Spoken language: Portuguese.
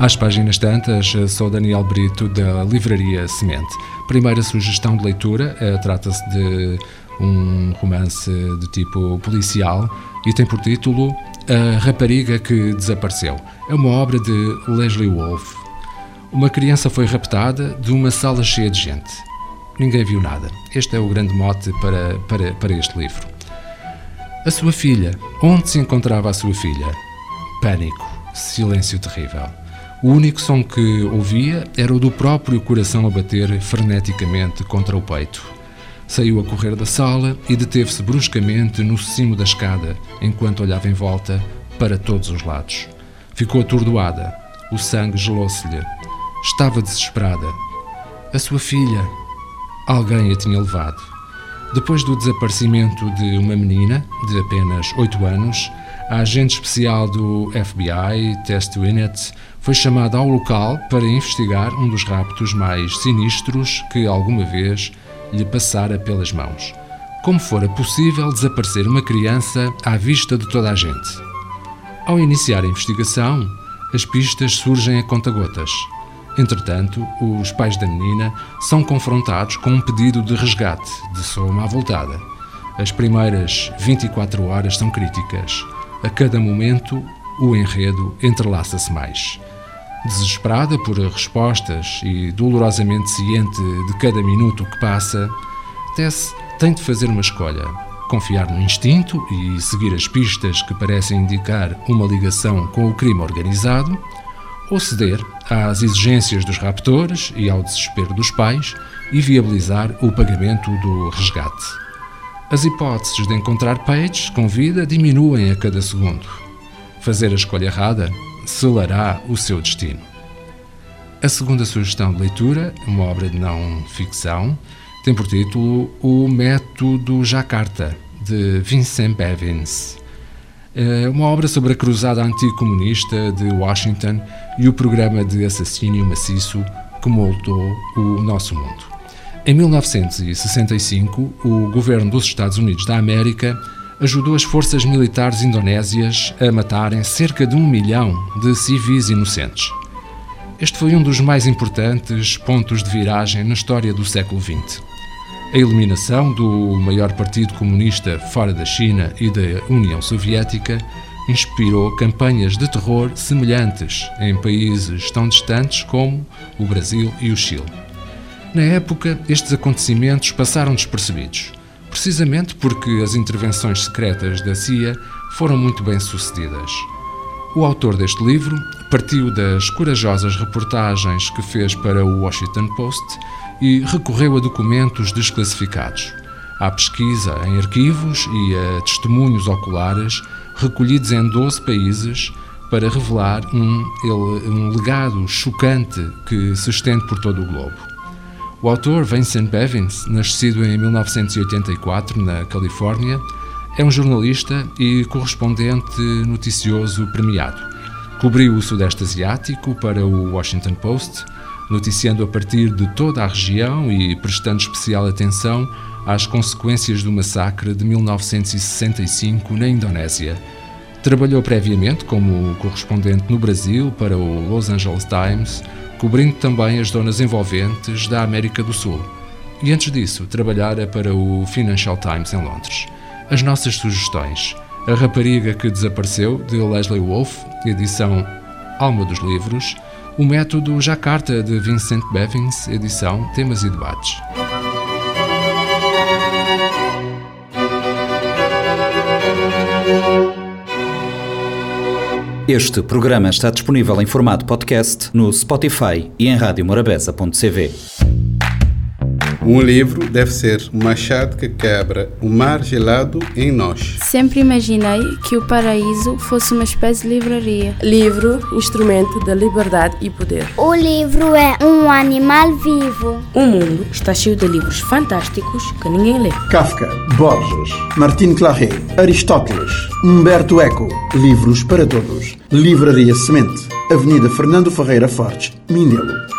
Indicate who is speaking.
Speaker 1: Às páginas tantas, sou Daniel Brito, da Livraria Semente. Primeira sugestão de leitura, eh, trata-se de um romance de tipo policial e tem por título A Rapariga que Desapareceu. É uma obra de Leslie Wolfe. Uma criança foi raptada de uma sala cheia de gente. Ninguém viu nada. Este é o grande mote para, para, para este livro. A sua filha. Onde se encontrava a sua filha? Pânico. Silêncio terrível. O único som que ouvia era o do próprio coração a bater freneticamente contra o peito. Saiu a correr da sala e deteve-se bruscamente no cimo da escada, enquanto olhava em volta para todos os lados. Ficou atordoada. O sangue gelou-se-lhe. Estava desesperada. A sua filha. Alguém a tinha levado. Depois do desaparecimento de uma menina de apenas oito anos, a agente especial do FBI, Tess Winnett, foi chamada ao local para investigar um dos raptos mais sinistros que alguma vez lhe passara pelas mãos. Como fora possível desaparecer uma criança à vista de toda a gente? Ao iniciar a investigação, as pistas surgem a conta-gotas. Entretanto, os pais da menina são confrontados com um pedido de resgate de soma à voltada. As primeiras 24 horas são críticas. A cada momento, o enredo entrelaça-se mais. Desesperada por respostas e dolorosamente ciente de cada minuto que passa, Tess tem de fazer uma escolha: confiar no instinto e seguir as pistas que parecem indicar uma ligação com o crime organizado, ou ceder às exigências dos raptores e ao desespero dos pais e viabilizar o pagamento do resgate. As hipóteses de encontrar Page com vida diminuem a cada segundo. Fazer a escolha errada selará o seu destino. A segunda sugestão de leitura, uma obra de não ficção, tem por título O Método Jakarta, de Vincent Bevins. É uma obra sobre a cruzada anticomunista de Washington e o programa de assassínio maciço que moldou o nosso mundo. Em 1965, o governo dos Estados Unidos da América ajudou as forças militares indonésias a matarem cerca de um milhão de civis inocentes. Este foi um dos mais importantes pontos de viragem na história do século XX. A eliminação do maior partido comunista fora da China e da União Soviética inspirou campanhas de terror semelhantes em países tão distantes como o Brasil e o Chile. Na época, estes acontecimentos passaram despercebidos, precisamente porque as intervenções secretas da CIA foram muito bem sucedidas. O autor deste livro partiu das corajosas reportagens que fez para o Washington Post e recorreu a documentos desclassificados, à pesquisa em arquivos e a testemunhos oculares recolhidos em 12 países para revelar um, um legado chocante que se estende por todo o globo. O autor Vincent Bevins, nascido em 1984 na Califórnia, é um jornalista e correspondente noticioso premiado. Cobriu o Sudeste Asiático para o Washington Post, noticiando a partir de toda a região e prestando especial atenção às consequências do massacre de 1965 na Indonésia. Trabalhou previamente como correspondente no Brasil para o Los Angeles Times, cobrindo também as zonas envolventes da América do Sul. E antes disso, trabalhara para o Financial Times em Londres. As nossas sugestões: A Rapariga que Desapareceu, de Leslie Wolfe, edição Alma dos Livros, O Método Jakarta, de Vincent Bevins, edição Temas e Debates.
Speaker 2: Este programa está disponível em formato podcast no Spotify e em radiomorabeza.cv.
Speaker 3: Um livro deve ser um machado que quebra o mar gelado em nós.
Speaker 4: Sempre imaginei que o paraíso fosse uma espécie de livraria.
Speaker 5: Livro, instrumento da liberdade e poder.
Speaker 6: O livro é um animal vivo.
Speaker 5: O mundo está cheio de livros fantásticos que ninguém lê.
Speaker 7: Kafka, Borges, Martin Claret, Aristóteles, Humberto Eco. Livros para todos. Livraria Semente. Avenida Fernando Ferreira Fortes, Mindelo.